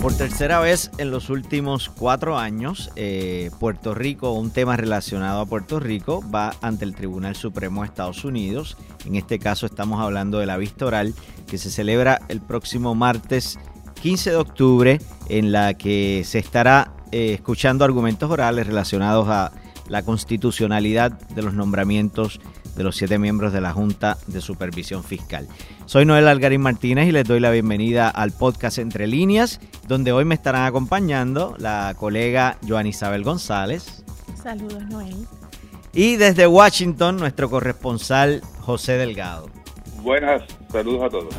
Por tercera vez en los últimos cuatro años, eh, Puerto Rico, un tema relacionado a Puerto Rico, va ante el Tribunal Supremo de Estados Unidos. En este caso estamos hablando de la vista oral que se celebra el próximo martes 15 de octubre, en la que se estará eh, escuchando argumentos orales relacionados a la constitucionalidad de los nombramientos de los siete miembros de la Junta de Supervisión Fiscal. Soy Noel Algarín Martínez y les doy la bienvenida al podcast Entre Líneas, donde hoy me estarán acompañando la colega Joan Isabel González. Saludos, Noel. Y desde Washington, nuestro corresponsal José Delgado. Buenas, saludos a todos.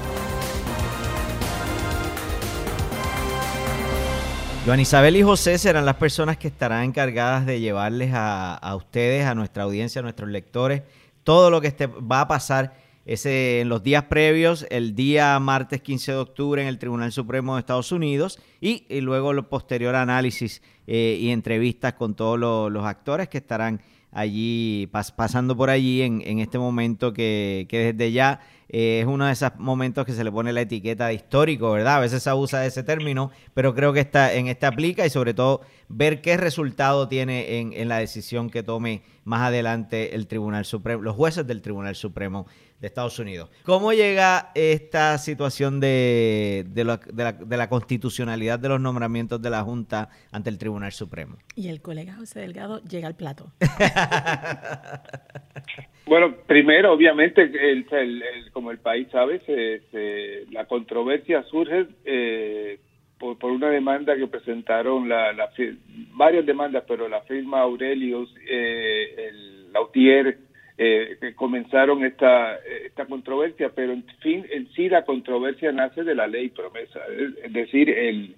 Joan Isabel y José serán las personas que estarán encargadas de llevarles a, a ustedes, a nuestra audiencia, a nuestros lectores, todo lo que este, va a pasar ese, en los días previos, el día martes 15 de octubre en el Tribunal Supremo de Estados Unidos y, luego el posterior análisis eh, y entrevistas con todos los actores que estarán allí, pasando por allí en, en este momento que, que desde ya eh, es uno de esos momentos que se le pone la etiqueta de histórico, ¿verdad? A veces se abusa de ese término, pero creo que está, en este aplica y sobre todo ver qué resultado tiene en, en la decisión que tome más adelante el Tribunal Supremo, los jueces del Tribunal Supremo de Estados Unidos. ¿Cómo llega esta situación de, de, la, de, la, constitucionalidad de los nombramientos de la Junta ante el Tribunal Supremo? Y el colega José Delgado llega al plato. bueno, primero, obviamente, el, el, como el país sabe, se, se, la controversia surge eh, por, por, una demanda que presentaron la, la, varias demandas, pero la firma Aurelius, eh, el Lautier, eh, que comenzaron esta, esta controversia, pero en fin, en sí la controversia nace de la ley promesa, es decir, el,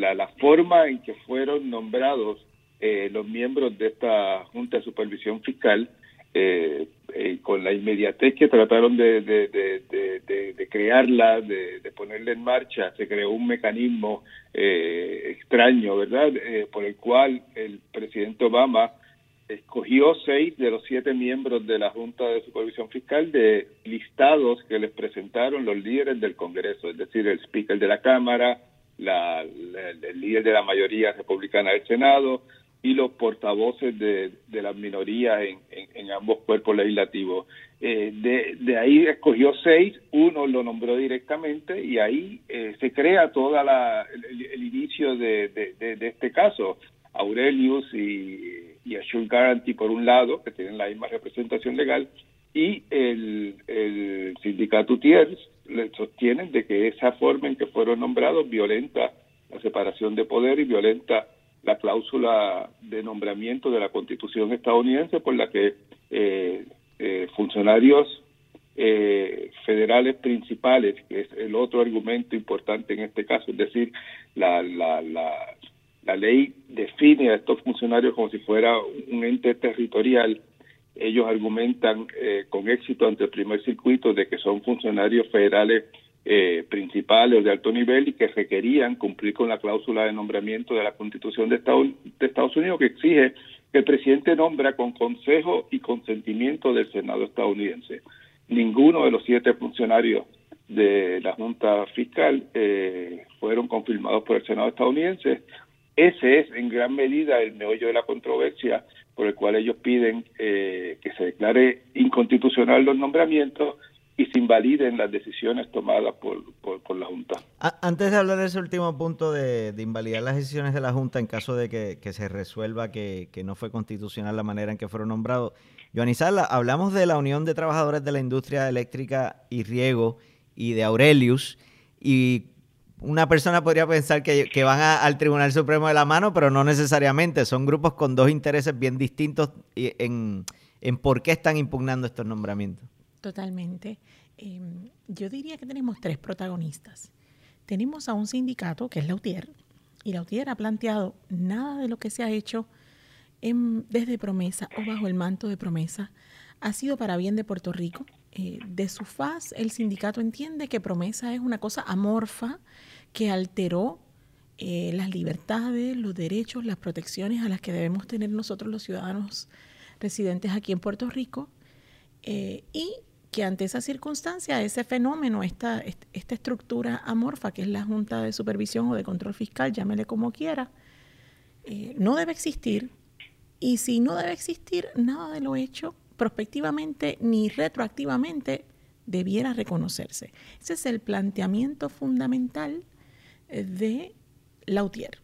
la, la, forma en que fueron nombrados eh, los miembros de esta Junta de Supervisión Fiscal, eh, eh, con la inmediatez que trataron de, de, de, de, crearla, de, ponerla en marcha, se creó un mecanismo eh, extraño, ¿verdad?, eh, por el cual el presidente Obama escogió seis de los siete miembros de la Junta de Supervisión Fiscal de listados que les presentaron los líderes del Congreso, es decir, el speaker de la Cámara, la, el líder de la mayoría republicana del Senado y los portavoces de, las minorías en, en, ambos cuerpos legislativos. Eh, de, de, ahí escogió seis, uno lo nombró directamente y ahí eh, se crea toda la el, inicio de, este caso. Aurelius y y Assure Guarantee por un lado, que tienen la misma representación legal, y el, el sindicato Tiers sostienen de que esa forma en que fueron nombrados violenta la separación de poder y violenta la cláusula de nombramiento de la Constitución estadounidense por la que eh, eh, funcionarios eh, federales principales, que es el otro argumento importante en este caso, es decir, la, la, la, la ley define a estos funcionarios como si fuera un ente territorial. Ellos argumentan eh, con éxito ante el primer circuito de que son funcionarios federales eh, principales o de alto nivel y que requerían cumplir con la cláusula de nombramiento de la Constitución de Estados, Unidos que exige que el presidente nombra con consejo y consentimiento del Senado estadounidense. Ninguno de los siete funcionarios de la Junta Fiscal eh, fueron confirmados por el Senado estadounidense. Ese es en gran medida el meollo de la controversia por el cual ellos piden eh, que se declare inconstitucional los nombramientos y se invaliden las decisiones tomadas por, por, la Junta. Antes de hablar de ese último punto de, de invalidar las decisiones de la Junta en caso de que, que se resuelva que, que, no fue constitucional la manera en que fueron nombrados, Joanizala, hablamos de la Unión de Trabajadores de la Industria Eléctrica y Riego y de Aurelius y una persona podría pensar que, van al Tribunal Supremo de la mano, pero no necesariamente. Son grupos con dos intereses bien distintos en, en por qué están impugnando estos nombramientos. Totalmente. Eh, yo diría que tenemos tres protagonistas. Tenemos a un sindicato que es Lautier, y Lautier ha planteado nada de lo que se ha hecho desde promesa o bajo el manto de promesa ha sido para bien de Puerto Rico. Eh, de su faz, el sindicato entiende que promesa es una cosa amorfa que alteró eh, las libertades, los derechos, las protecciones a las que debemos tener nosotros los ciudadanos residentes aquí en Puerto Rico eh, y que ante esa circunstancia, ese fenómeno, esta, esta estructura amorfa, que es la Junta de Supervisión o de Control Fiscal, llámele como quiera, no debe existir. Y si no debe existir, nada de lo hecho prospectivamente ni retroactivamente debiera reconocerse. Ese es el planteamiento fundamental eh, de Lautier.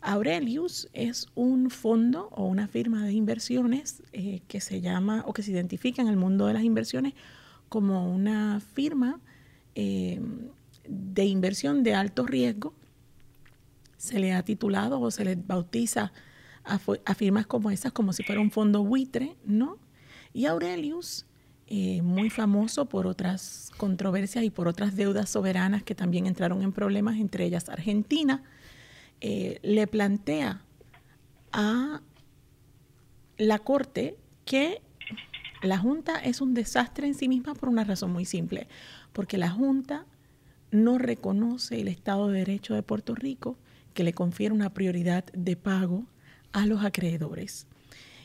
Aurelius es un fondo o una firma de inversiones eh, que se llama o que se identifica en el mundo de las inversiones como una firma eh, de inversión de alto riesgo. Se le ha titulado o se le bautiza a, a firmas como esas como si fuera un fondo buitre, ¿no? Y Aurelius eh, muy famoso por otras controversias y por otras deudas soberanas que también entraron en problemas, entre ellas Argentina, eh, le plantea a la Corte que la Junta es un desastre en sí misma por una razón muy simple, porque la Junta no reconoce el Estado de Derecho de Puerto Rico que le confiere una prioridad de pago a los acreedores.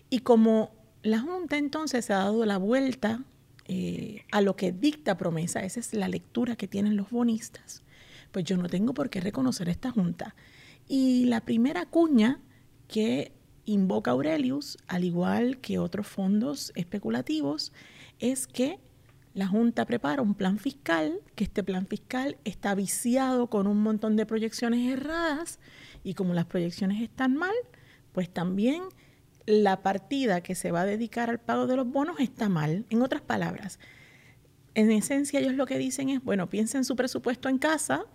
Y como la Junta entonces se ha dado la vuelta eh, a lo que dicta promesa, esa es la lectura que tienen los bonistas, pues yo no tengo por qué reconocer esta Junta. Y la primera cuña que invoca Aurelius, al igual que otros fondos especulativos, es que la Junta prepara un plan fiscal, que este plan fiscal está viciado con un montón de proyecciones erradas y como las proyecciones están mal, pues también la partida que se va a dedicar al pago de los bonos está mal. En otras palabras, en esencia ellos lo que dicen es, bueno, piensen su presupuesto en casa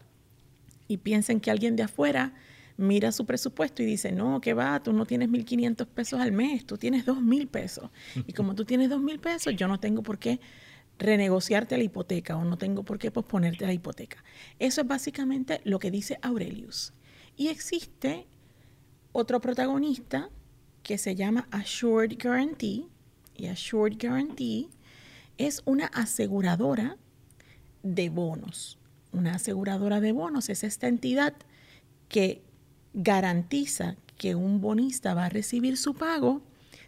y piensen que alguien de afuera mira su presupuesto y dice, no, que va, tú no tienes 1.500 pesos al mes, tú tienes 2.000 pesos. Y como tú tienes 2.000 pesos, yo no tengo por qué renegociarte la hipoteca o no tengo por qué posponerte la hipoteca. Eso es básicamente lo que dice Aurelius. Y existe otro protagonista que se llama Assured Guarantee. Y Assured Guarantee es una aseguradora de bonos. Una aseguradora de bonos es esta entidad que garantiza que un bonista va a recibir su pago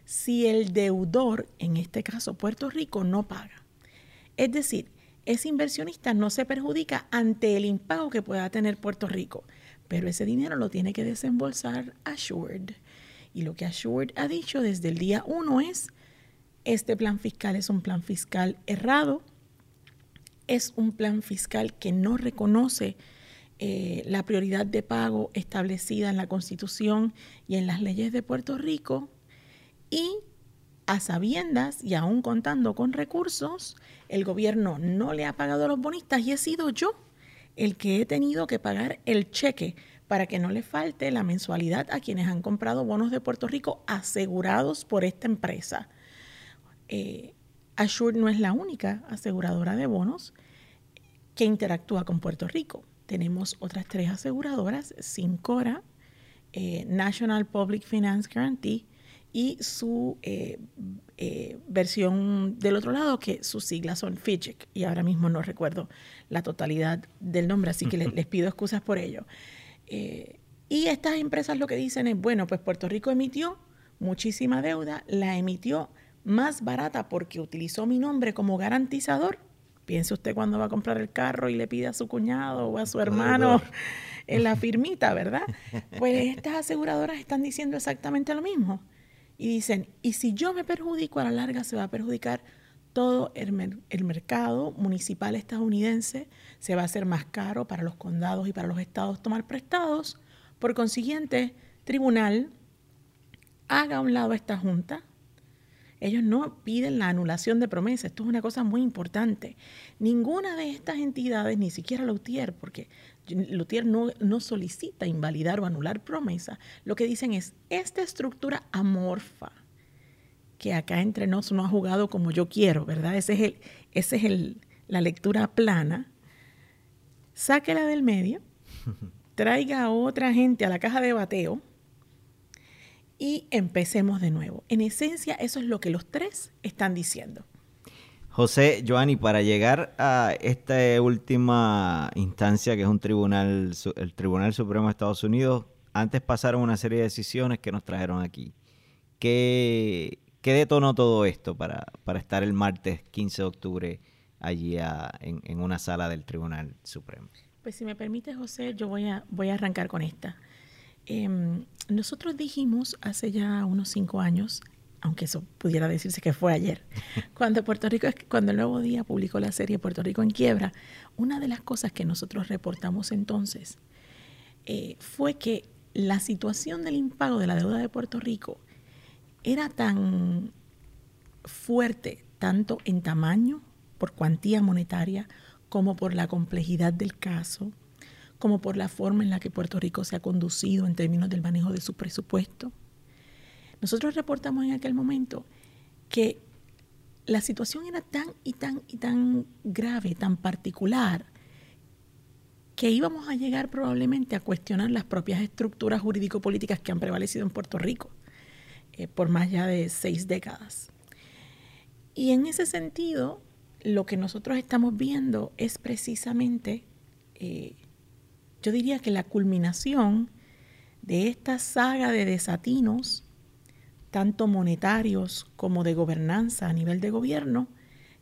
si el deudor, en este caso Puerto Rico, no paga. Es decir, ese inversionista no se perjudica ante el impago que pueda tener Puerto Rico, pero ese dinero lo tiene que desembolsar Assured. Y lo que Assured ha dicho desde el día uno es, este plan fiscal es un plan fiscal errado, es un plan fiscal que no reconoce eh, la prioridad de pago establecida en la Constitución y en las leyes de Puerto Rico y a sabiendas y aún contando con recursos, el gobierno no le ha pagado a los bonistas y he sido yo el que he tenido que pagar el cheque para que no le falte la mensualidad a quienes han comprado bonos de Puerto Rico asegurados por esta empresa. Eh, no es la única aseguradora de bonos que interactúa con Puerto Rico. Tenemos otras tres aseguradoras, Sincora, eh, National Public Finance Guarantee y su eh, versión del otro lado, que sus siglas son FIGIC, y ahora mismo no recuerdo la totalidad del nombre, así que les pido excusas por ello. Eh, y estas empresas lo que dicen es, bueno, pues Puerto Rico emitió muchísima deuda, la emitió más barata porque utilizó mi nombre como garantizador. Piense usted cuando va a comprar el carro y le pide a su cuñado o a su hermano en la firmita, ¿verdad? Pues estas aseguradoras están diciendo exactamente lo mismo. Y dicen, y si yo me perjudico a la larga, se va a perjudicar todo el, mercado municipal estadounidense se va a hacer más caro para los condados y para los estados tomar prestados. Por consiguiente, tribunal, haga a un lado esta junta. Ellos no piden la anulación de promesas. Esto es una cosa muy importante. Ninguna de estas entidades, ni siquiera Lutier, porque Lutier no, no solicita invalidar o anular promesa, lo que dicen es, esta estructura amorfa, que acá entre nos no ha jugado como yo quiero, ¿verdad? Ese es, el, ese es el, la lectura plana. Sáquela del medio, traiga a otra gente a la caja de bateo y empecemos de nuevo. En esencia, eso es lo que los tres están diciendo. José, Joanny, para llegar a esta última instancia, que es un tribunal, el Tribunal Supremo de Estados Unidos, antes pasaron una serie de decisiones que nos trajeron aquí. ¿Qué, ¿Qué detonó todo esto para, para estar el martes 15 de octubre allí en, una sala del Tribunal Supremo? Pues si me permite, José, yo voy a, voy a arrancar con esta. Em, nosotros dijimos hace ya unos cinco años, aunque eso pudiera decirse que fue ayer, cuando Puerto Rico, cuando el Nuevo Día publicó la serie Puerto Rico en quiebra, una de las cosas que nosotros reportamos entonces eh, fue que la situación del impago de la deuda de Puerto Rico era tan fuerte, tanto en tamaño, por cuantía monetaria, como por la complejidad del caso, como por la forma en la que Puerto Rico se ha conducido en términos del manejo de su presupuesto. Nosotros reportamos en aquel momento que la situación era tan y tan y tan grave, tan particular, que íbamos a llegar probablemente a cuestionar las propias estructuras jurídico-políticas que han prevalecido en Puerto Rico eh, por más ya de seis décadas. Y en ese sentido, lo que nosotros estamos viendo es precisamente, eh, yo diría que la culminación de esta saga de desatinos, tanto monetarios como de gobernanza a nivel de gobierno,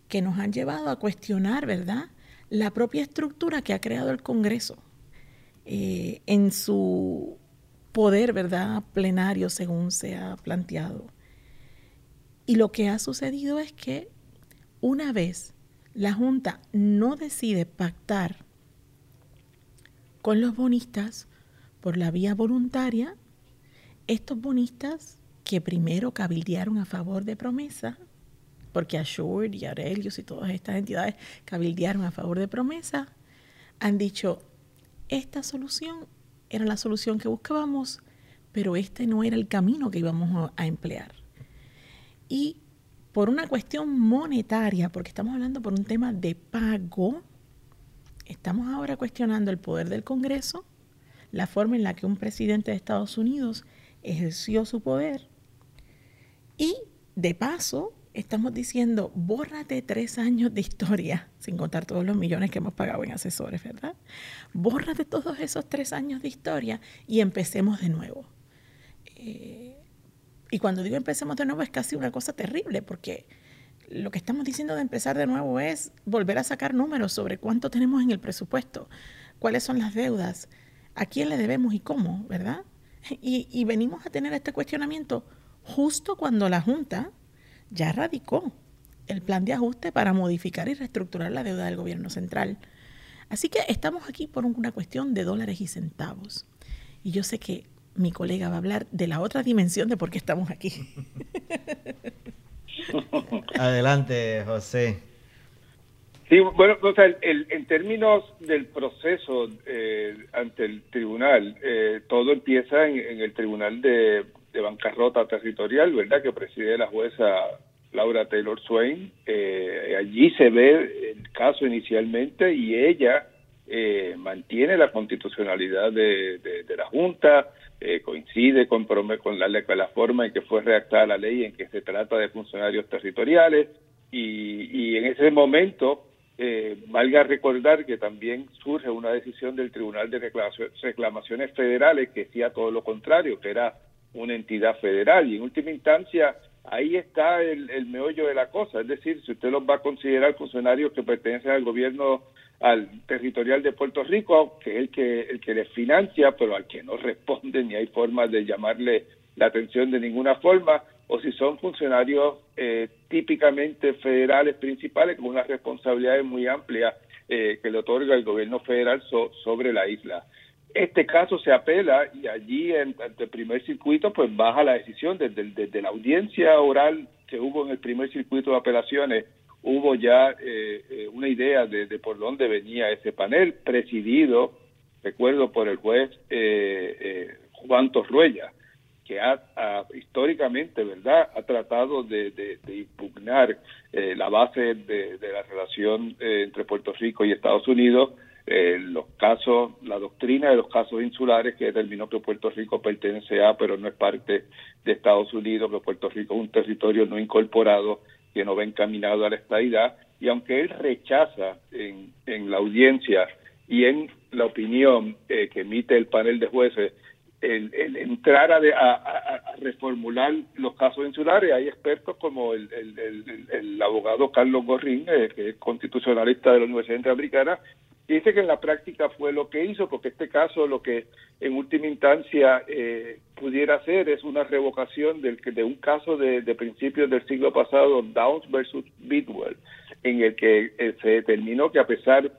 que nos han llevado a cuestionar, ¿verdad?, la propia estructura que ha creado el Congreso eh, en su poder, ¿verdad?, plenario, según se ha planteado. Y lo que ha sucedido es que una vez la Junta no decide pactar con los bonistas por la vía voluntaria, estos bonistas que primero cabildearon a favor de promesa, porque Assured y Aurelius y todas estas entidades cabildearon a favor de promesa, han dicho, esta solución era la solución que buscábamos, pero este no era el camino que íbamos a emplear. Y por una cuestión monetaria, porque estamos hablando por un tema de pago, estamos ahora cuestionando el poder del Congreso, la forma en la que un presidente de Estados Unidos ejerció su poder y de paso estamos diciendo, bórrate tres años de historia, sin contar todos los millones que hemos pagado en asesores, ¿verdad? Bórrate todos esos tres años de historia y empecemos de nuevo. Eh, y cuando digo empecemos de nuevo es casi una cosa terrible, porque lo que estamos diciendo de empezar de nuevo es volver a sacar números sobre cuánto tenemos en el presupuesto, cuáles son las deudas, a quién le debemos y cómo, ¿verdad? Y, y venimos a tener este cuestionamiento justo cuando la Junta ya radicó el plan de ajuste para modificar y reestructurar la deuda del gobierno central. Así que estamos aquí por una cuestión de dólares y centavos. Y yo sé que mi colega va a hablar de la otra dimensión de por qué estamos aquí. Adelante, José. Sí, bueno, o sea, en términos del proceso eh, ante el tribunal, eh, todo empieza en el tribunal de de bancarrota territorial, ¿verdad?, que preside la jueza Laura Taylor Swain. Eh, allí se ve el caso inicialmente y ella eh, mantiene la constitucionalidad de, la Junta, eh, coincide con, con la, la forma en que fue redactada la ley en que se trata de funcionarios territoriales y, y en ese momento valga recordar que también surge una decisión del Tribunal de Reclamaciones Federales que decía todo lo contrario, que era una entidad federal y en última instancia ahí está el, el, meollo de la cosa, es decir, si usted los va a considerar funcionarios que pertenecen al gobierno al territorial de Puerto Rico, que es el que el que les financia, pero al que no responde ni hay forma de llamarle la atención de ninguna forma, o si son funcionarios eh, típicamente federales principales con unas responsabilidades muy amplias eh, que le otorga el gobierno federal sobre la isla. Este caso se apela y allí en, ante el primer circuito pues baja la decisión desde, la audiencia oral que hubo en el primer circuito de apelaciones hubo ya eh, eh, una idea de, por dónde venía ese panel presidido recuerdo por el juez eh, Juan Torruella que ha, históricamente verdad ha tratado de, impugnar la base de, de la relación entre Puerto Rico y Estados Unidos eh, los casos, la doctrina de los casos insulares que determinó que Puerto Rico pertenece a, pero no es parte de Estados Unidos, que Puerto Rico es un territorio no incorporado que no va encaminado a la estadidad, y aunque él rechaza en, en la audiencia y en la opinión eh, que emite el panel de jueces el, entrar a, reformular los casos insulares. Hay expertos como el, el, abogado Carlos Gorrín, eh, que es constitucionalista de la Universidad Interamericana, y dice que en la práctica fue lo que hizo, porque este caso lo que en última instancia eh, pudiera hacer es una revocación del, de un caso de, principios del siglo pasado, Downs versus Bidwell, en el que eh, se determinó que a pesar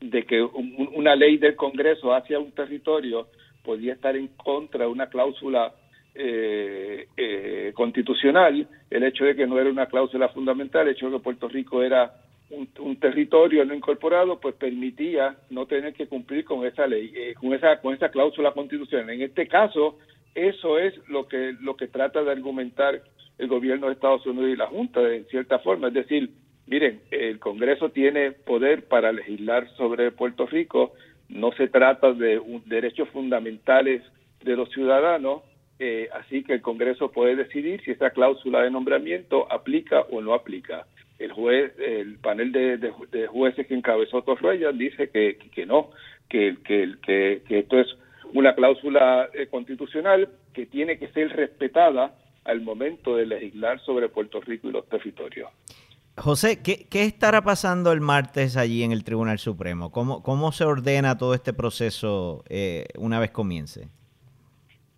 de que una ley del Congreso hacia un territorio podía estar en contra de una cláusula eh, eh, constitucional, el hecho de que no era una cláusula fundamental, el hecho de que Puerto Rico era un, territorio no incorporado, pues permitía no tener que cumplir con esa ley, eh, con esa con esa cláusula constitucional. En este caso, eso es lo que lo que trata de argumentar el gobierno de Estados Unidos y la Junta, de cierta forma, es decir, miren, el Congreso tiene poder para legislar sobre Puerto Rico, no se trata de derechos fundamentales de los ciudadanos, eh, así que el Congreso puede decidir si esa cláusula de nombramiento aplica o no aplica. El juez, el panel de, jueces que encabezó Torreya dice que, que no, que, que, que, esto es una cláusula eh, constitucional que tiene que ser respetada al momento de legislar sobre Puerto Rico y los territorios. José, ¿qué, estará pasando el martes allí en el Tribunal Supremo? ¿Cómo, cómo se ordena todo este proceso eh, una vez comience?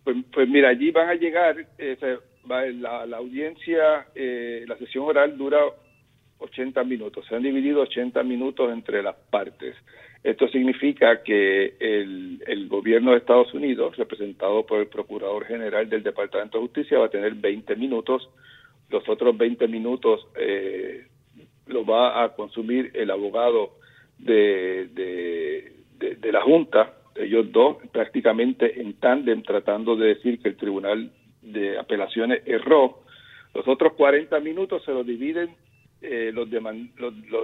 Pues, pues, mira, allí van a llegar, eh, la, audiencia, eh, la sesión oral dura 80 minutos, se han dividido 80 minutos entre las partes. Esto significa que el, gobierno de Estados Unidos, representado por el Procurador General del Departamento de Justicia, va a tener 20 minutos los otros 20 minutos eh, lo va a consumir el abogado de, de, la Junta, ellos dos prácticamente en tándem tratando de decir que el Tribunal de Apelaciones erró. Los otros 40 minutos se los dividen eh, los,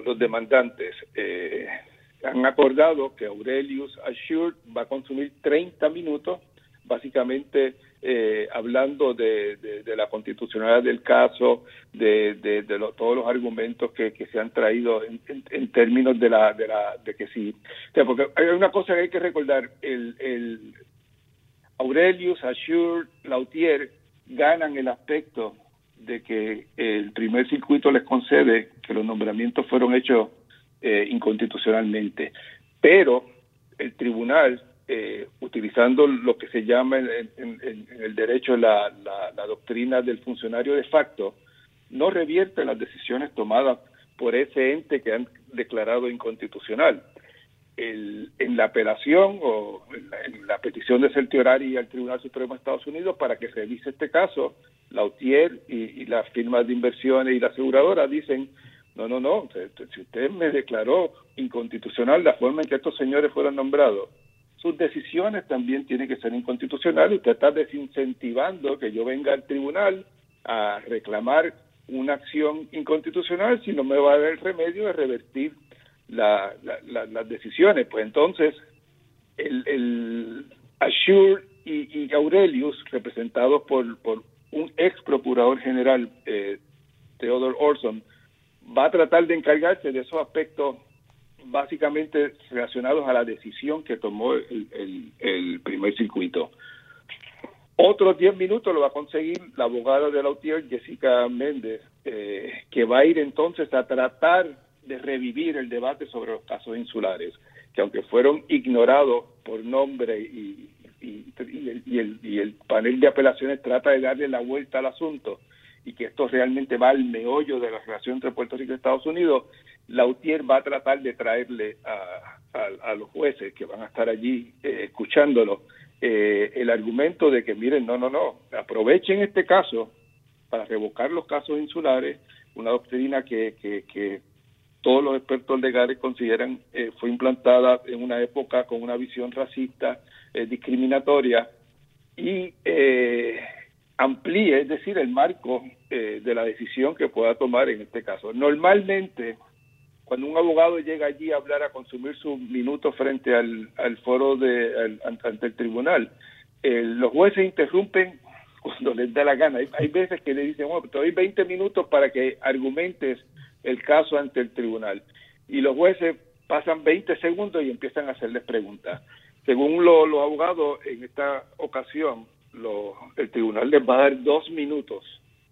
los, demandantes. Eh, han acordado que Aurelius Assured va a consumir 30 minutos, básicamente eh, hablando de, la constitucionalidad del caso, de, todos los argumentos que, se han traído en, términos de la, de la de que sí. porque hay una cosa que hay que recordar, el, el Aurelius, Assure, Lautier ganan el aspecto de que el primer circuito les concede que los nombramientos fueron hechos eh, inconstitucionalmente, pero el tribunal eh, utilizando lo que se llama en, el derecho la, la, doctrina del funcionario de facto, no revierte las decisiones tomadas por ese ente que han declarado inconstitucional. El, en la apelación o en la, petición de certiorari al Tribunal Supremo de Estados Unidos para que revise este caso, la UTIER y, y las firmas de inversiones y la aseguradora dicen, no, no, no, si usted me declaró inconstitucional la forma en que estos señores fueron nombrados, sus decisiones también tienen que ser inconstitucionales. Usted está desincentivando que yo venga al tribunal a reclamar una acción inconstitucional si no me va a dar el remedio de revertir las decisiones. Pues entonces, el, el Assure y, Aurelius, representados por, por un ex procurador general, eh, Theodore Orson, va a tratar de encargarse de esos aspectos básicamente relacionados a la decisión que tomó el, primer circuito. Otros 10 minutos lo va a conseguir la abogada de la UTIER, Jessica Méndez, eh, que va a ir entonces a tratar de revivir el debate sobre los casos insulares, que aunque fueron ignorados por nombre y, el, y el panel de apelaciones trata de darle la vuelta al asunto y que esto realmente va al meollo de la relación entre Puerto Rico y Estados Unidos, la UTIER va a tratar de traerle a, los jueces que van a estar allí eh, escuchándolo eh, el argumento de que miren, no, no, no, aprovechen este caso para revocar los casos insulares, una doctrina que, que, todos los expertos legales consideran eh, fue implantada en una época con una visión racista, discriminatoria y amplíe, es decir, el marco de la decisión que pueda tomar en este caso. Normalmente cuando un abogado llega allí a hablar, a consumir sus minutos frente al, foro de, ante el tribunal, eh, los jueces interrumpen cuando les da la gana. Hay, veces que le dicen, bueno, te doy 20 minutos para que argumentes el caso ante el tribunal. Y los jueces pasan 20 segundos y empiezan a hacerles preguntas. Según los abogados, en esta ocasión, el tribunal les va a dar dos minutos.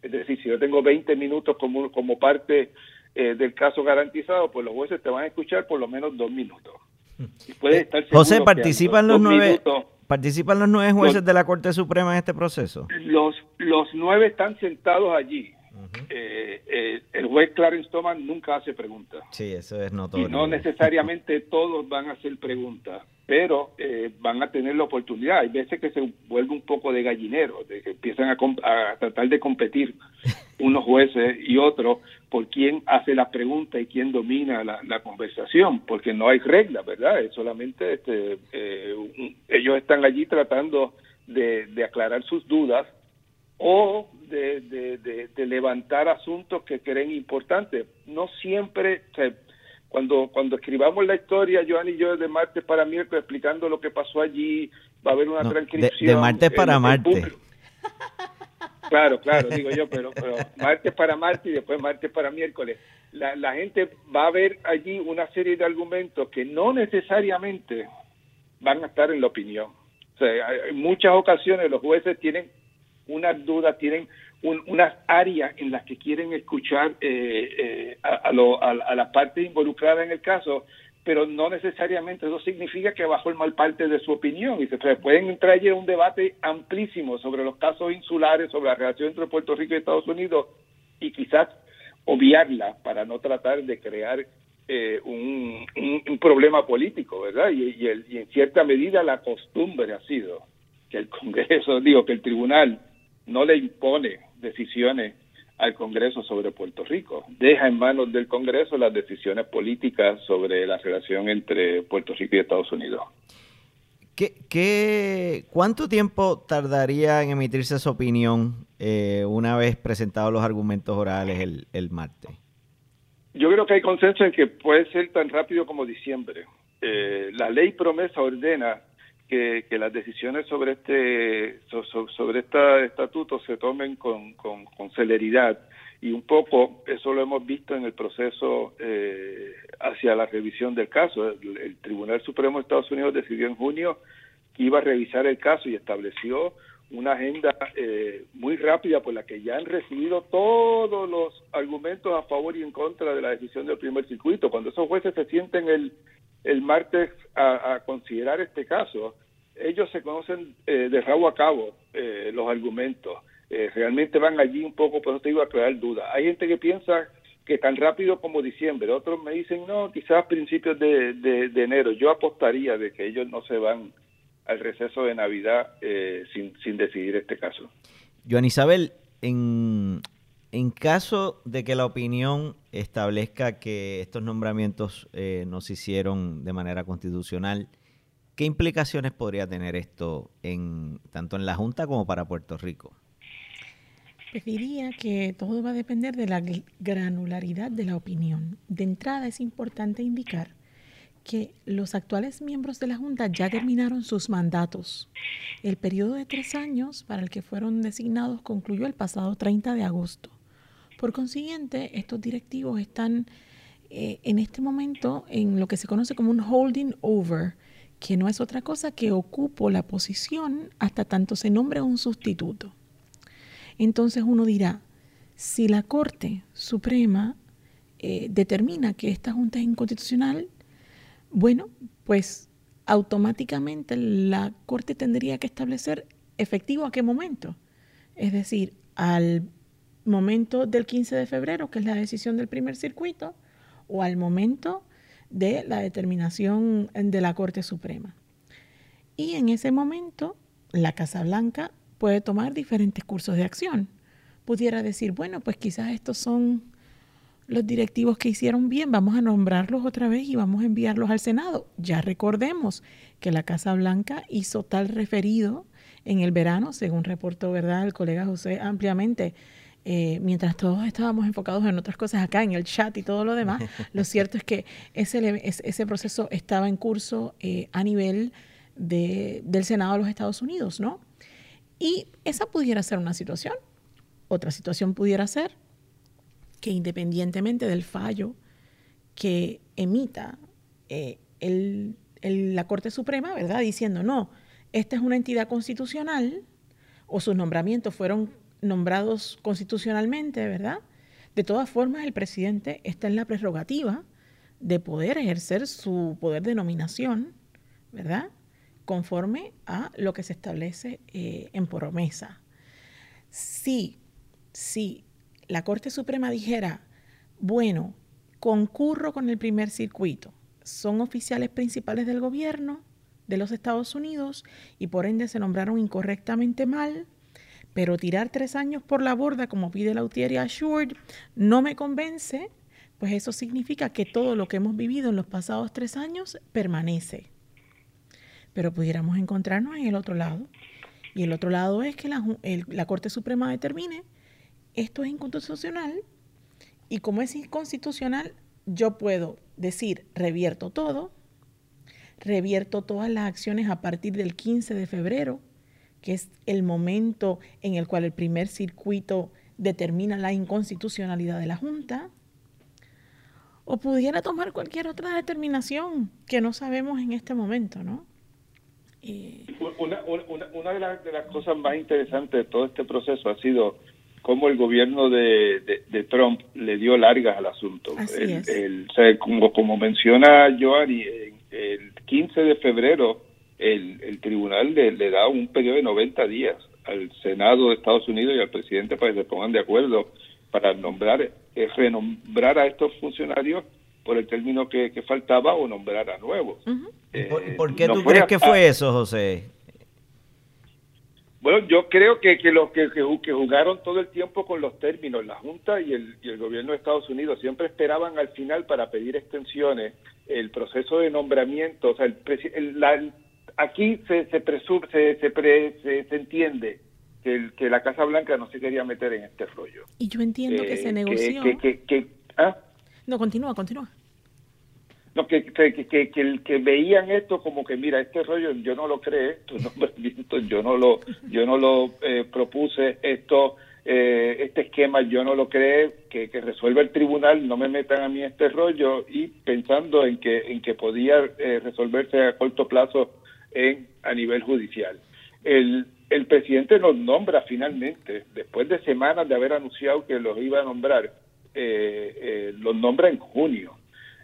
Es decir, si yo tengo 20 minutos como, como parte eh, del caso garantizado, pues los jueces te van a escuchar por lo menos dos minutos. Eh, José, ¿participan los, nueve, ¿participan los nueve jueces de la Corte Suprema en este proceso? Los, los nueve están sentados allí. Eh, el juez Clarence Thomas nunca hace preguntas. Sí, eso es notorio. Y no necesariamente todos van a hacer preguntas pero eh, van a tener la oportunidad. Hay veces que se vuelve un poco de gallinero, de que empiezan a, tratar de competir unos jueces y otros por quién hace la pregunta y quién domina la, conversación, porque no hay reglas, ¿verdad? Es solamente este, eh, ellos están allí tratando de, aclarar sus dudas o de, de, levantar asuntos que creen importantes. No siempre, cuando, cuando escribamos la historia, Joan y yo, de martes para miércoles, explicando lo que pasó allí, va a haber una transcripción. De, martes para martes. Claro, claro, digo yo, pero, pero martes para martes y después martes para miércoles. La, la gente va a ver allí una serie de argumentos que no necesariamente van a estar en la opinión. O sea, en muchas ocasiones los jueces tienen unas dudas, tienen unas áreas en las que quieren escuchar eh, eh, a, a, la parte en el caso, pero no necesariamente eso significa que va a formar parte de su opinión y se pueden entrar en un debate amplísimo sobre los casos insulares, sobre la relación entre Puerto Rico y Estados Unidos y quizás obviarla para no tratar de crear eh, un, un, problema político, ¿verdad? Y, y, y en cierta medida la costumbre ha sido que el Congreso, digo, que el Tribunal no le impone decisiones al Congreso sobre Puerto Rico. Deja en manos del Congreso las decisiones políticas sobre la relación entre Puerto Rico y Estados Unidos. ¿Qué, qué, cuánto tiempo tardaría en emitirse esa opinión eh, una vez presentados los argumentos orales el, el martes? Yo creo que hay consenso en que puede ser tan rápido como diciembre. Eh, la ley promesa ordena que, las decisiones sobre este sobre este estatuto se tomen con, con, celeridad y un poco eso lo hemos visto en el proceso eh, hacia la revisión del caso. El, Tribunal Supremo de Estados Unidos decidió en junio que iba a revisar el caso y estableció una agenda eh, muy rápida por la que ya han recibido todos los argumentos a favor y en contra de la decisión del primer circuito. Cuando esos jueces se sienten el, el martes a, considerar este caso, ellos se conocen eh, de rabo a cabo eh, los argumentos. Eh, realmente van allí un poco, por eso te digo, a crear dudas. Hay gente que piensa que tan rápido como diciembre, otros me dicen, no, quizás principios de, de, enero. Yo apostaría de que ellos no se van al receso de Navidad sin, sin decidir este caso. Joan Isabel, en, en caso de que la opinión establezca que estos nombramientos eh, no se hicieron de manera constitucional, ¿qué implicaciones podría tener esto en tanto en la Junta como para Puerto Rico? Pues diría que todo va a depender de la granularidad de la opinión. De entrada es importante indicar que los actuales miembros de la Junta ya terminaron sus mandatos. El periodo de tres años para el que fueron designados concluyó el pasado 30 de agosto. Por consiguiente, estos directivos están eh, en este momento en lo que se conoce como un holding over, que no es otra cosa que ocupo la posición hasta tanto se nombre un sustituto. Entonces uno dirá, si la Corte Suprema eh, determina que esta Junta es inconstitucional, bueno, pues automáticamente la Corte tendría que establecer efectivo a qué momento. Es decir, al momento del 15 de febrero, que es la decisión del primer circuito, o al momento de la determinación de la Corte Suprema. Y en ese momento, la Casa Blanca puede tomar diferentes cursos de acción. Pudiera decir, bueno, pues quizás estos son los directivos que hicieron bien, vamos a nombrarlos otra vez y vamos a enviarlos al Senado. Ya recordemos que la Casa Blanca hizo tal referido en el verano, según reportó ¿verdad? el colega José ampliamente, eh, mientras todos estábamos enfocados en otras cosas acá, en el chat y todo lo demás, lo cierto es que ese, ese proceso estaba en curso eh, a nivel de, del Senado de los Estados Unidos, ¿no? Y esa pudiera ser una situación. Otra situación pudiera ser que independientemente del fallo que emita eh, el, la Corte Suprema, ¿verdad? Diciendo, no, esta es una entidad constitucional, o sus nombramientos fueron nombrados constitucionalmente, ¿verdad? De todas formas, el presidente está en la prerrogativa de poder ejercer su poder de nominación, ¿verdad? Conforme a lo que se establece eh, en promesa. Si, si la Corte Suprema dijera, bueno, concurro con el primer circuito, son oficiales principales del gobierno de los Estados Unidos y por ende se nombraron incorrectamente mal, pero tirar tres años por la borda, como pide la y Assured, no me convence, pues eso significa que todo lo que hemos vivido en los pasados tres años permanece. Pero pudiéramos encontrarnos en el otro lado. Y el otro lado es que la, la Corte Suprema determine esto es inconstitucional y como es inconstitucional, yo puedo decir revierto todo, revierto todas las acciones a partir del 15 de febrero que es el momento en el cual el primer circuito determina la inconstitucionalidad de la Junta, o pudiera tomar cualquier otra determinación que no sabemos en este momento, ¿no? Una, de, las cosas más interesantes de todo este proceso ha sido cómo el gobierno de, Trump le dio largas al asunto. el, como, como menciona Joanny, el 15 de febrero el, tribunal le, da un periodo de 90 días al Senado de Estados Unidos y al presidente para que se pongan de acuerdo para nombrar, eh, renombrar a estos funcionarios por el término que, faltaba o nombrar a nuevos. ¿Y por, qué tú crees que fue eso, José? Bueno, yo creo que, que los que, que, jugaron todo el tiempo con los términos, la Junta y el, y el gobierno de Estados Unidos siempre esperaban al final para pedir extensiones el proceso de nombramiento, o sea, el, la, aquí se se, se, se, se, entiende que, que, la Casa Blanca no se quería meter en este rollo. Y yo entiendo que se eh, negoció. Que, ¿ah? No, continúa, continúa. No, que, que, que, que, veían esto como que, mira, este rollo yo no lo creé, yo no lo, yo no lo eh, propuse, esto, eh, este esquema yo no lo creé, que, que resuelva el tribunal, no me metan a mí este rollo, y pensando en que, en que podía resolverse a corto plazo en, a nivel judicial. El, el presidente nos nombra finalmente, después de semanas de haber anunciado que los iba a nombrar, eh, eh, los nombra en junio.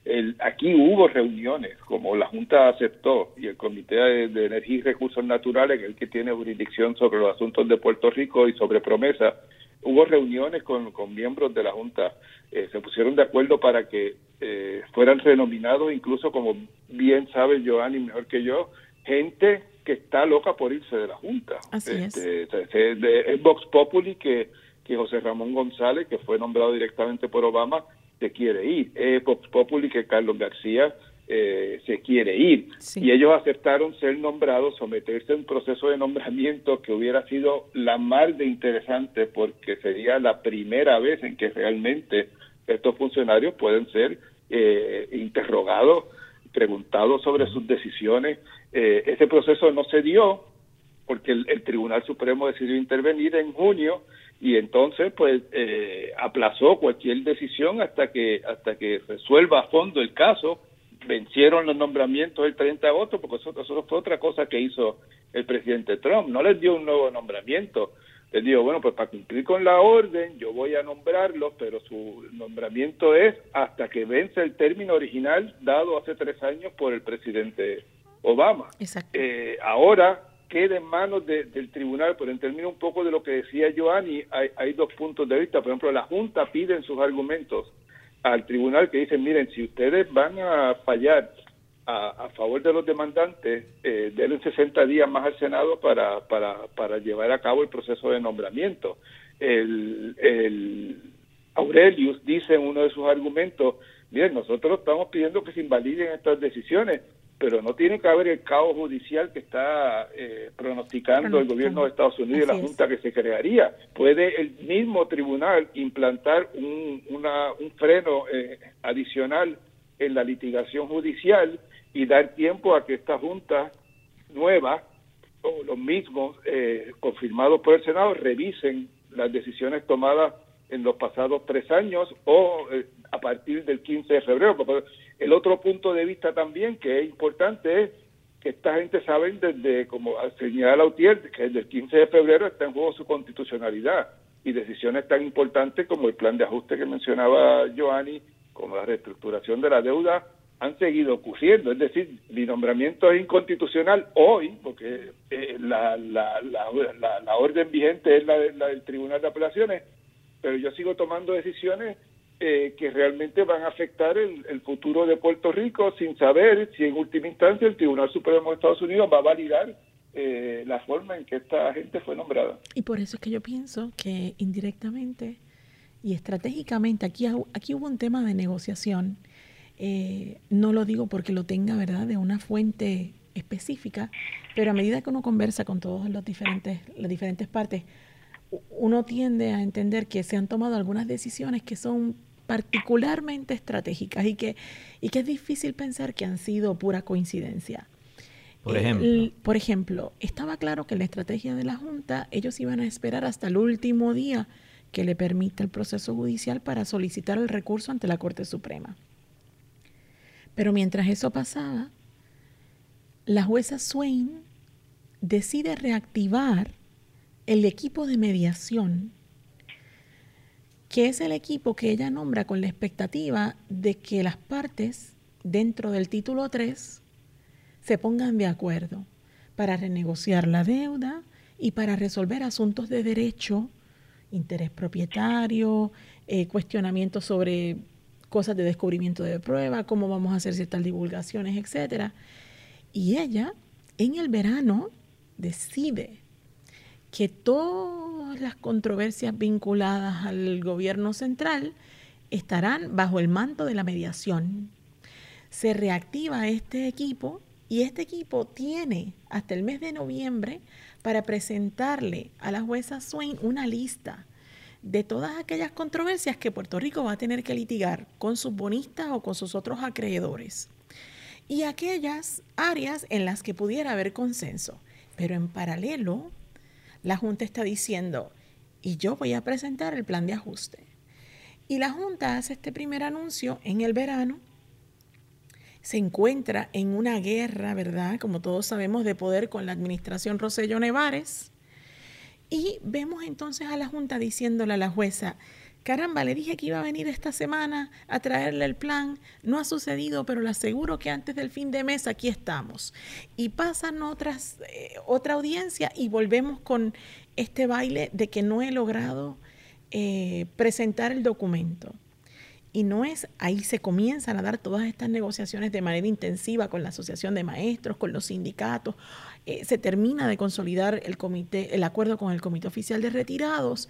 El, aquí hubo reuniones, como la Junta aceptó, y el Comité de, Energía y Recursos Naturales, el que tiene jurisdicción sobre los asuntos de Puerto Rico y sobre promesa, hubo reuniones con, con miembros de la Junta, eh, se pusieron de acuerdo para que eh, fueran renominados, incluso como bien sabe Joanny mejor que yo, gente que está loca por irse de la Junta. Así es. Este, de, Vox Populi que, que José Ramón González, que fue nombrado directamente por Obama, se quiere ir. Es Vox Populi que Carlos García eh, se quiere ir. Y ellos aceptaron ser nombrados, someterse a un proceso de nombramiento que hubiera sido la más de interesante porque sería la primera vez en que realmente estos funcionarios pueden ser eh, interrogados, preguntados sobre sus decisiones eh, ese proceso no se dio porque el, Tribunal Supremo decidió intervenir en junio y entonces pues eh, aplazó cualquier decisión hasta que hasta que resuelva a fondo el caso. Vencieron los nombramientos el 30 de agosto porque eso, eso fue otra cosa que hizo el presidente Trump. No les dio un nuevo nombramiento. Les dijo bueno pues para cumplir con la orden yo voy a nombrarlos pero su nombramiento es hasta que vence el término original dado hace tres años por el presidente Obama. Eh, ahora queda en manos del tribunal, pero en términos un poco de lo que decía Joanny, hay, hay dos puntos de vista. Por ejemplo, la Junta pide en sus argumentos al tribunal que dicen, miren, si ustedes van a fallar a, favor de los demandantes, eh, denle 60 días más al Senado para, para, para llevar a cabo el proceso de nombramiento. El, el Aurelius dice en uno de sus argumentos, miren, nosotros estamos pidiendo que se invaliden estas decisiones, pero no tiene que haber el caos judicial que está eh, pronosticando el gobierno de Estados Unidos y la Junta que se crearía. Puede el mismo tribunal implantar un, una, un freno eh, adicional en la litigación judicial y dar tiempo a que esta Junta nueva o los mismos eh, confirmados por el Senado revisen las decisiones tomadas en los pasados tres años o a partir del 15 de febrero. El otro punto de vista también que es importante es que esta gente sabe desde, como señala UTIER, que desde el 15 de febrero está en juego su constitucionalidad y decisiones tan importantes como el plan de ajuste que mencionaba Joanny, como la reestructuración de la deuda, han seguido ocurriendo. Es decir, mi nombramiento es inconstitucional hoy, porque eh, la, la, la, la, orden vigente es la del Tribunal de Apelaciones, pero yo sigo tomando decisiones eh, que realmente van a afectar el, el, futuro de Puerto Rico sin saber si en última instancia el Tribunal Supremo de Estados Unidos va a validar eh, la forma en que esta gente fue nombrada. Y por eso es que yo pienso que indirectamente y estratégicamente aquí, aquí hubo un tema de negociación. Eh, no lo digo porque lo tenga, ¿verdad?, de una fuente específica, pero a medida que uno conversa con todas las diferentes, las diferentes partes, uno tiende a entender que se han tomado algunas decisiones que son particularmente estratégicas y que, y que es difícil pensar que han sido pura coincidencia. Por ejemplo. por ejemplo, estaba claro que la estrategia de la Junta, ellos iban a esperar hasta el último día que le permita el proceso judicial para solicitar el recurso ante la Corte Suprema. Pero mientras eso pasaba, la jueza Swain decide reactivar el equipo de mediación que es el equipo que ella nombra con la expectativa de que las partes dentro del título 3 se pongan de acuerdo para renegociar la deuda y para resolver asuntos de derecho, interés propietario, eh, cuestionamientos sobre cosas de descubrimiento de prueba, cómo vamos a hacer ciertas divulgaciones, etc. Y ella, en el verano, decide que todas las controversias vinculadas al gobierno central estarán bajo el manto de la mediación. Se reactiva este equipo y este equipo tiene hasta el mes de noviembre para presentarle a la jueza Swain una lista de todas aquellas controversias que Puerto Rico va a tener que litigar con sus bonistas o con sus otros acreedores y aquellas áreas en las que pudiera haber consenso. Pero en paralelo, la Junta está diciendo, y yo voy a presentar el plan de ajuste. Y la Junta hace este primer anuncio en el verano, se encuentra en una guerra, ¿verdad? Como todos sabemos, de poder con la administración Rosello Nevares. Y vemos entonces a la Junta diciéndole a la jueza, caramba, le dije que iba a venir esta semana a traerle el plan, no ha sucedido, pero le aseguro que antes del fin de mes aquí estamos. Y pasan otras, eh, otra audiencia y volvemos con este baile de que no he logrado eh, presentar el documento. Y no es, ahí se comienzan a dar todas estas negociaciones de manera intensiva con la Asociación de Maestros, con los sindicatos. Eh, se termina de consolidar el, comité, el acuerdo con el Comité Oficial de Retirados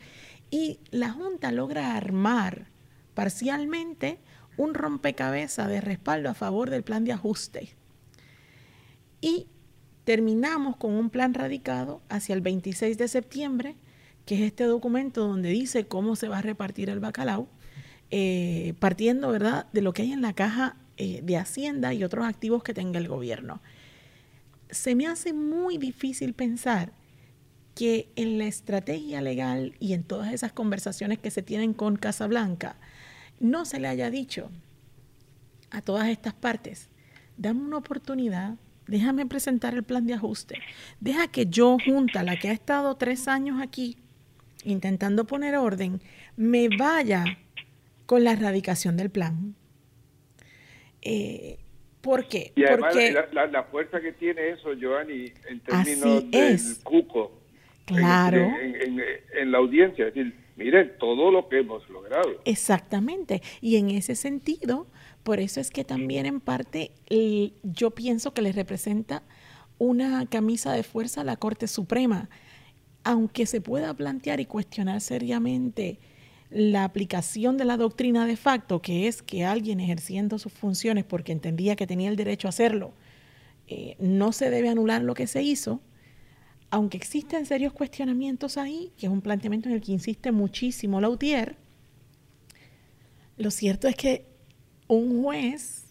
y la Junta logra armar parcialmente un rompecabezas de respaldo a favor del plan de ajuste. Y terminamos con un plan radicado hacia el 26 de septiembre, que es este documento donde dice cómo se va a repartir el bacalao, eh, partiendo ¿verdad? de lo que hay en la caja eh, de Hacienda y otros activos que tenga el gobierno. Se me hace muy difícil pensar que en la estrategia legal y en todas esas conversaciones que se tienen con Casablanca no se le haya dicho a todas estas partes, dame una oportunidad, déjame presentar el plan de ajuste, deja que yo, junta, la que ha estado tres años aquí intentando poner orden, me vaya con la erradicación del plan. Eh, ¿Por qué? Y además Porque la, fuerza que tiene eso, Giovanni, en términos del cuco, Claro. En, la audiencia, es decir, miren todo lo que hemos logrado. Exactamente. Y en ese sentido, por eso es que también en parte yo pienso que le representa una camisa de fuerza a la Corte Suprema. Aunque se pueda plantear y cuestionar seriamente la aplicación de la doctrina de facto, que es que alguien ejerciendo sus funciones porque entendía que tenía el derecho a hacerlo, eh, no se debe anular lo que se hizo, aunque existen serios cuestionamientos ahí, que es un planteamiento en el que insiste muchísimo Lautier, lo cierto es que un juez,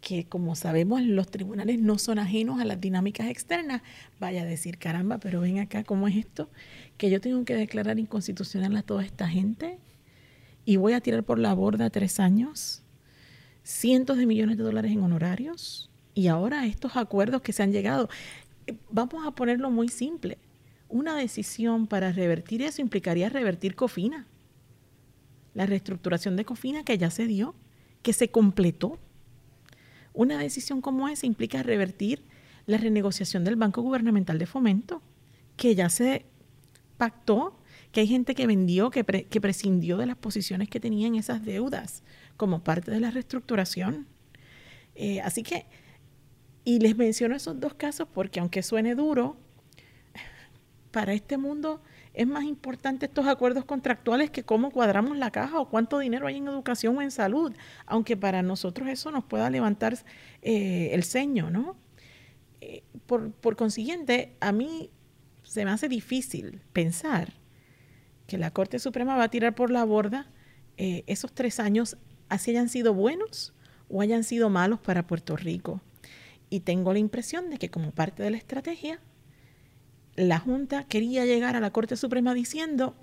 que como sabemos los tribunales no son ajenos a las dinámicas externas, vaya a decir, caramba, pero ven acá, ¿cómo es esto? Que yo tengo que declarar inconstitucional a toda esta gente y voy a tirar por la borda tres años, cientos de millones de dólares en honorarios Y ahora estos acuerdos que se han llegado, vamos a ponerlo muy simple. Una decisión para revertir eso implicaría revertir Cofina. La reestructuración de Cofina que ya se dio, que se completó. Una decisión como esa implica revertir la renegociación del Banco Gubernamental de Fomento, que ya se pactó, que hay gente que vendió, que, que prescindió de las posiciones que tenía en esas deudas como parte de la reestructuración. Eh, así que, y les menciono esos dos casos porque aunque suene duro, para este mundo es más importante estos acuerdos contractuales que cómo cuadramos la caja o cuánto dinero hay en educación o en salud, aunque para nosotros eso nos pueda levantar eh, el ceño, ¿no? Eh, por, por consiguiente, a mí se me hace difícil pensar que la Corte Suprema va a tirar por la borda eh, esos tres años, así hayan sido buenos o hayan sido malos para Puerto Rico. Y tengo la impresión de que como parte de la estrategia, la Junta quería llegar a la Corte Suprema diciendo,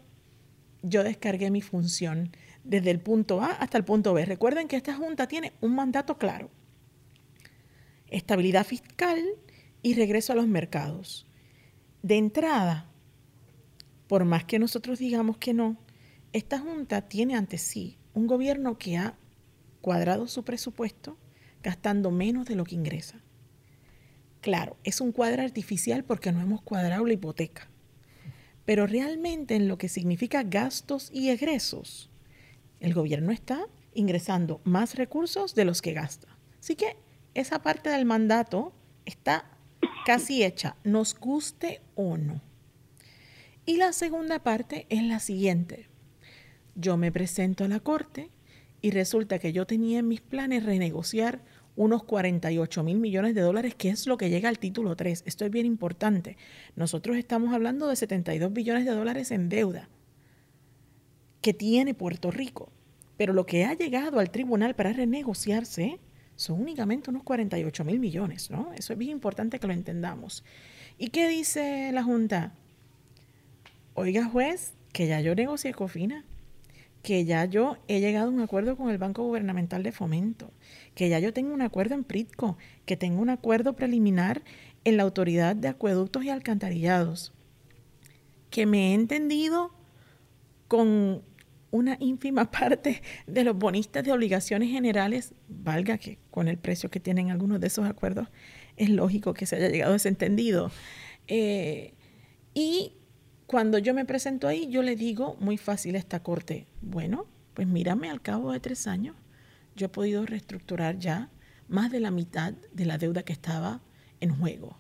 yo descargué mi función desde el punto A hasta el punto B. Recuerden que esta Junta tiene un mandato claro. Estabilidad fiscal y regreso a los mercados. De entrada, por más que nosotros digamos que no, esta Junta tiene ante sí un gobierno que ha cuadrado su presupuesto gastando menos de lo que ingresa. Claro, es un cuadro artificial porque no hemos cuadrado la hipoteca. Pero realmente en lo que significa gastos y egresos, el gobierno está ingresando más recursos de los que gasta. Así que esa parte del mandato está casi hecha, nos guste o no. Y la segunda parte es la siguiente. Yo me presento a la corte y resulta que yo tenía en mis planes renegociar unos 48 mil millones de dólares, que es lo que llega al título 3. Esto es bien importante. Nosotros estamos hablando de 72 billones de dólares en deuda que tiene Puerto Rico. Pero lo que ha llegado al tribunal para renegociarse son únicamente unos 48 mil millones, ¿no? Eso es bien importante que lo entendamos. ¿Y qué dice la Junta? Oiga, juez, que ya yo negocié COFINA, que ya yo he llegado a un acuerdo con el Banco Gubernamental de Fomento, que ya yo tengo un acuerdo en PRITCO, que tengo un acuerdo preliminar en la Autoridad de Acueductos y Alcantarillados, que me he entendido con una ínfima parte de los bonistas de obligaciones generales, valga que con el precio que tienen algunos de esos acuerdos, es lógico que se haya llegado a ese entendido. Eh, y cuando yo me presento ahí, yo le digo muy fácil a esta corte, bueno, pues mírame al cabo de tres años, yo he podido reestructurar ya más de la mitad de la deuda que estaba en juego.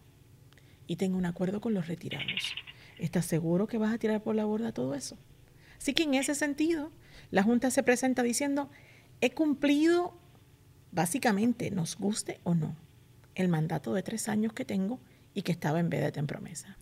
Y tengo un acuerdo con los retirados. ¿Estás seguro que vas a tirar por la borda todo eso? Así que en ese sentido, la Junta se presenta diciendo, he cumplido, básicamente, nos guste o no, el mandato de tres años que tengo y que estaba en vez de promesa.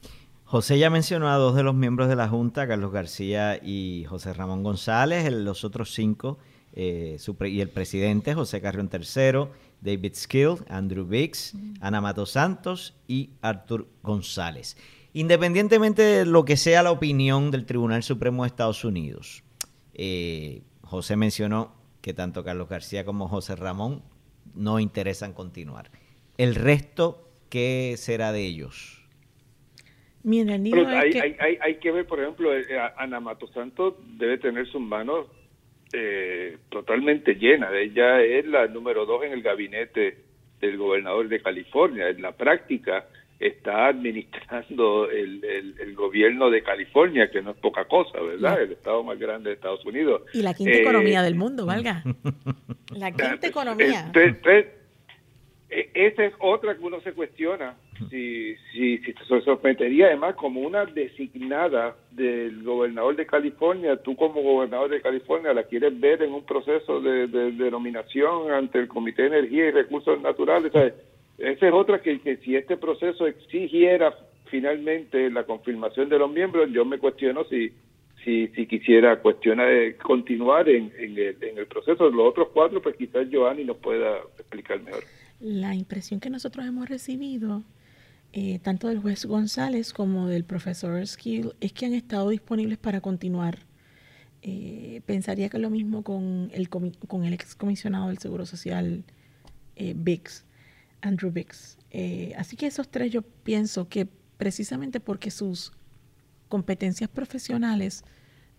José ya mencionó a dos de los miembros de la Junta, Carlos García y José Ramón González, los otros cinco, eh, y el presidente José Carrión III, David Skill, Andrew Biggs, Ana Mato Santos y Artur González. Independientemente de lo que sea la opinión del Tribunal Supremo de Estados Unidos, eh, José mencionó que tanto Carlos García como José Ramón no interesan continuar. ¿El resto qué será de ellos? Hay, que... ver, por ejemplo, eh, Ana Mato Santos debe tener sus manos eh, totalmente llenas. Ella es la número dos en el gabinete del gobernador de California. En la práctica está administrando el, el, gobierno de California, que no es poca cosa, ¿verdad? El estado más grande de Estados Unidos. Y la quinta economía eh, del mundo, valga. La quinta economía. E, esa es otra que uno se cuestiona si, si, si se sometería además como una designada del gobernador de California, tú como gobernador de California la quieres ver en un proceso de, de, nominación ante el Comité de Energía y Recursos Naturales. esa es otra que, que si este proceso exigiera finalmente la confirmación de los miembros, yo me cuestiono si si, si quisiera cuestionar de continuar en, en, el, en el proceso. Los otros cuatro, pues quizás Joanny nos pueda explicar mejor. La impresión que nosotros hemos recibido, eh, tanto del juez González como del profesor Skill, es que han estado disponibles para continuar. Eh, pensaría que lo mismo con el, con el excomisionado del Seguro Social, eh, Biggs. Andrew Bix. Eh, así que esos tres yo pienso que precisamente porque sus competencias profesionales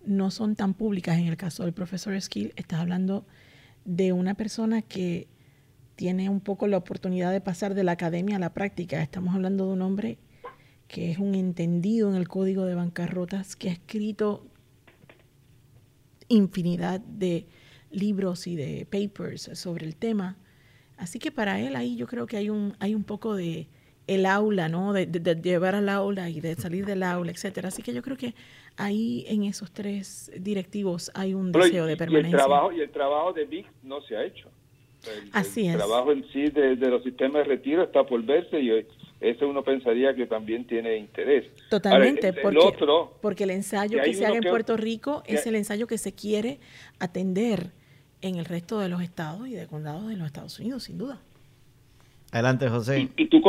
no son tan públicas, en el caso del profesor Skill, estás hablando de una persona que tiene un poco la oportunidad de pasar de la academia a la práctica. Estamos hablando de un hombre que es un entendido en el código de bancarrotas, que ha escrito infinidad de libros y de papers sobre el tema. Así que para él ahí yo creo que hay un, hay un poco de el aula, ¿no? De, llevar al aula y de salir del aula, etcétera. Así que yo creo que ahí en esos tres directivos hay un deseo de permanencia. Y el trabajo, y el trabajo de Vic no se ha hecho. El, Así el es. trabajo en sí de, los sistemas de retiro está por verse y eso uno pensaría que también tiene interés. Totalmente, porque, porque el ensayo que se haga en Puerto Rico es el ensayo que se quiere atender en el resto de los estados y de condados de los Estados Unidos, sin duda. Adelante, José. Y, tú,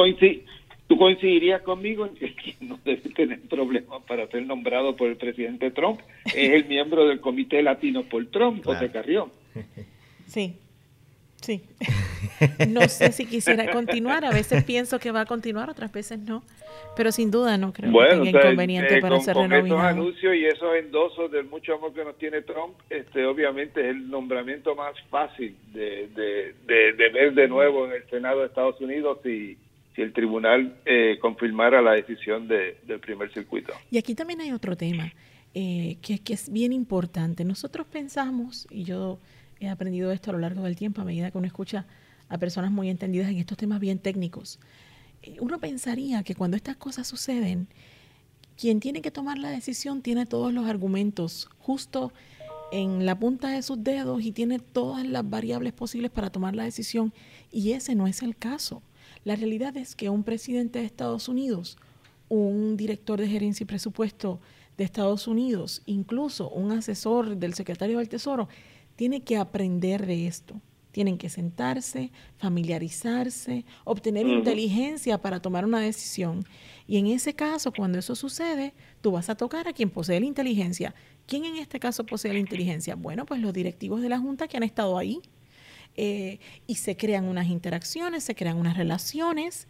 tú coincidirías conmigo en que no debe tener problemas para ser nombrado por el presidente Trump. Es el miembro del Comité Latino por Trump, José Carrión. Sí, Sí. No sé si quisiera continuar. A veces pienso que va a continuar, otras veces no. Pero sin duda no creo que tenga inconveniente eh, para ser con esos anuncios y esos endosos del mucho amor que nos tiene Trump, este, obviamente es el nombramiento más fácil de, de, de, ver de nuevo en el Senado de Estados Unidos si, si el tribunal eh, confirmara la decisión del primer circuito. Y aquí también hay otro tema eh, que, que es bien importante. Nosotros pensamos, y yo he aprendido esto a lo largo del tiempo, a medida que uno escucha a personas muy entendidas en estos temas bien técnicos. Eh, uno pensaría que cuando estas cosas suceden, quien tiene que tomar la decisión tiene todos los argumentos justo en la punta de sus dedos y tiene todas las variables posibles para tomar la decisión. Y ese no es el caso. La realidad es que un presidente de Estados Unidos, un director de gerencia y presupuesto de Estados Unidos, incluso un asesor del secretario del Tesoro, tiene que aprender de esto. Tienen que sentarse, familiarizarse, obtener inteligencia para tomar una decisión. Y en ese caso, cuando eso sucede, tú vas a tocar a quien posee la inteligencia. ¿Quién en este caso posee la inteligencia? Bueno, pues los directivos de la Junta que han estado ahí. Eh, y se crean unas interacciones, se crean unas relaciones,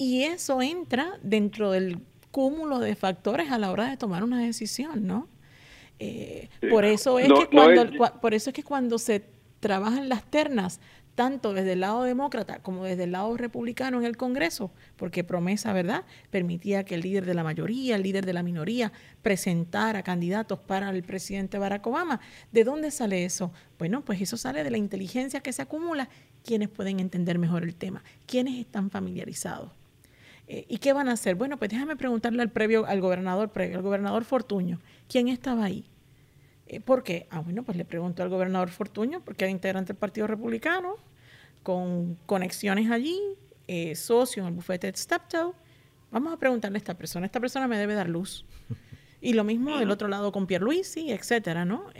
y eso entra dentro del cúmulo de factores a la hora de tomar una decisión, ¿no? Eh, por eso es que cuando, por eso es que cuando se trabajan las ternas, tanto desde el lado demócrata como desde el lado republicano en el Congreso, porque promesa, ¿verdad?, permitía que el líder de la mayoría, el líder de la minoría, presentara candidatos para el presidente Barack Obama. ¿De dónde sale eso? Bueno, pues eso sale de la inteligencia que se acumula, quienes pueden entender mejor el tema, quienes están familiarizados. Eh, ¿Y qué van a hacer? Bueno, pues déjame preguntarle al previo, al gobernador previo, al gobernador Fortuño, ¿quién estaba ahí? Eh, ¿Por qué? Ah, bueno, pues le pregunto al gobernador Fortuño, porque era integrante del Partido Republicano, con conexiones allí, eh, socio en el bufete de Steptoe. Vamos a preguntarle a esta persona. Esta persona me debe dar luz. Y lo mismo del otro lado con Pierluisi, etcétera, ¿no?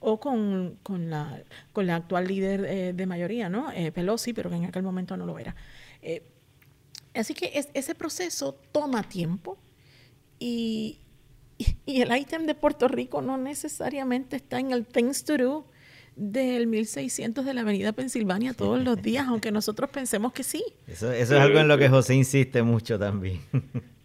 o con, con, la, con la actual líder de mayoría, ¿no? Pelosi, pero que en aquel momento no lo era. Así que ese proceso toma tiempo y, y, el ítem de Puerto Rico no necesariamente está en el Things to Do del 1600 de la Avenida Pensilvania todos los días, aunque nosotros pensemos que sí. Eso, eso es algo en lo que José insiste mucho también.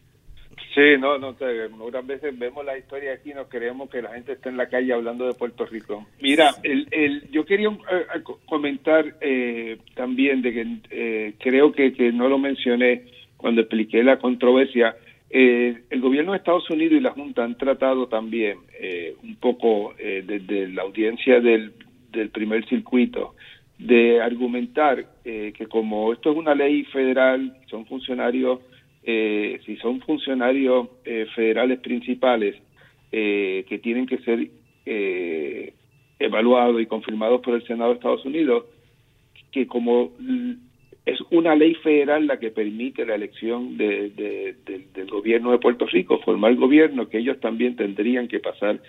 Sí, no, no, muchas veces vemos la historia aquí y nos creemos que la gente está en la calle hablando de Puerto Rico. Mira, el, el, yo quería eh, comentar eh, también de que eh, creo que, que no lo mencioné cuando expliqué la controversia. el gobierno de Estados Unidos y la Junta han tratado también un poco desde la audiencia del, del primer circuito de argumentar que como esto es una ley federal, son funcionarios eh, si son funcionarios eh, federales principales eh, que tienen que ser evaluados y confirmados por el Senado de Estados Unidos, que como es una ley federal la que permite la elección de, del gobierno de Puerto Rico, formar gobierno, que ellos también tendrían que pasar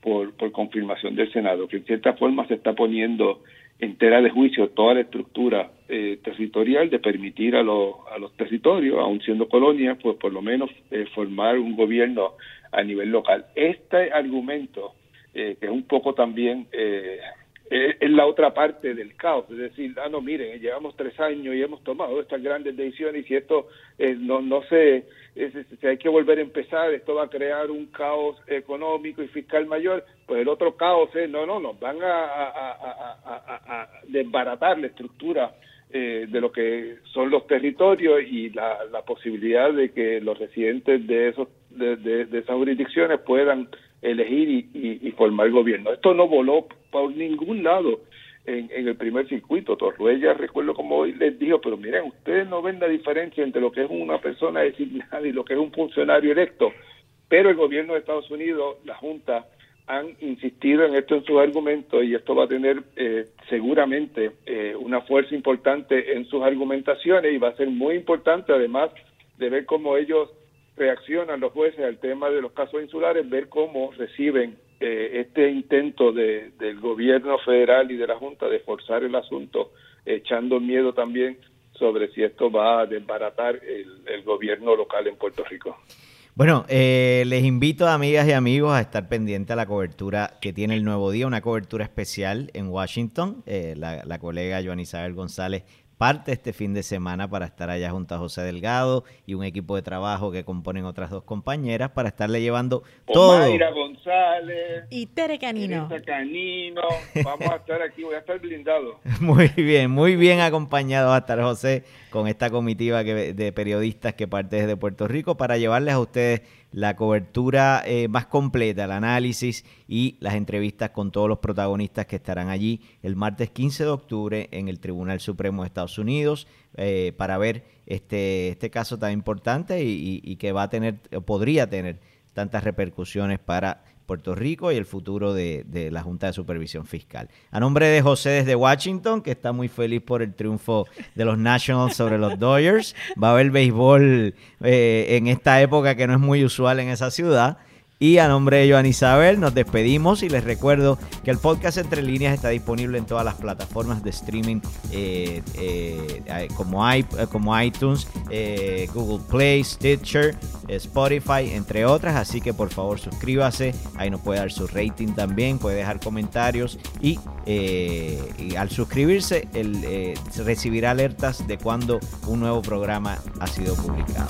por, por confirmación del Senado, que en cierta forma se está poniendo entera de juicio toda la estructura eh, territorial de permitir a, los a los territorios, aun siendo colonias, pues por lo menos eh, formar un gobierno a nivel local. Este argumento, eh, que es un poco también eh, es la otra parte del caos, es decir, ah, no, miren, llevamos tres años y hemos tomado estas grandes decisiones y si esto eh, no, no se, si hay que volver a empezar, esto va a crear un caos económico y fiscal mayor, pues el otro caos es, no, no, nos van a, a, desbaratar la estructura eh, de lo que son los territorios y la, la posibilidad de que los residentes de esos de, de, esas jurisdicciones puedan elegir y, y, formar gobierno. Esto no voló por ningún lado en, en el primer circuito. Torruella, recuerdo como hoy les dijo, pero miren, ustedes no ven la diferencia entre lo que es una persona designada y lo que es un funcionario electo. Pero el gobierno de Estados Unidos, la Junta, han insistido en esto en sus argumentos y esto va a tener eh, seguramente eh, una fuerza importante en sus argumentaciones y va a ser muy importante además de ver cómo ellos reaccionan los jueces al tema de los casos insulares, ver cómo reciben eh, este intento de, del gobierno federal y de la Junta de forzar el asunto, echando miedo también sobre si esto va a desbaratar el gobierno local en Puerto Rico. Bueno, eh, les invito, amigas y amigos, a estar pendientes a la cobertura que tiene el Nuevo Día, una cobertura especial en Washington. Eh, la, la, colega Joan Isabel González parte este fin de semana para estar allá junto a José Delgado y un equipo de trabajo que componen otras dos compañeras para estarle llevando todo. Mayra González. Y Tere Canino. Canino. Vamos a estar aquí, voy a estar blindado. Muy bien, muy bien acompañado a estar José con esta comitiva de periodistas que parte desde Puerto Rico para llevarles a ustedes la cobertura eh, más completa, el análisis y las entrevistas con todos los protagonistas que estarán allí el martes 15 de octubre en el Tribunal Supremo de Estados Unidos eh, para ver este, este caso tan importante y, y que va a tener, podría tener tantas repercusiones para Puerto Rico y el futuro de, la Junta de Supervisión Fiscal. A nombre de José desde Washington, que está muy feliz por el triunfo de los Nationals sobre los Dodgers, va a haber béisbol eh, en esta época que no es muy usual en esa ciudad. Y a nombre de Joan Isabel nos despedimos y les recuerdo que el podcast Entre Líneas está disponible en todas las plataformas de streaming eh, eh, como, como iTunes, eh, Google Play, Stitcher, Spotify, entre otras. Así que por favor suscríbase, ahí nos puede dar su rating también, puede dejar comentarios y, al suscribirse recibirá alertas de cuando un nuevo programa ha sido publicado.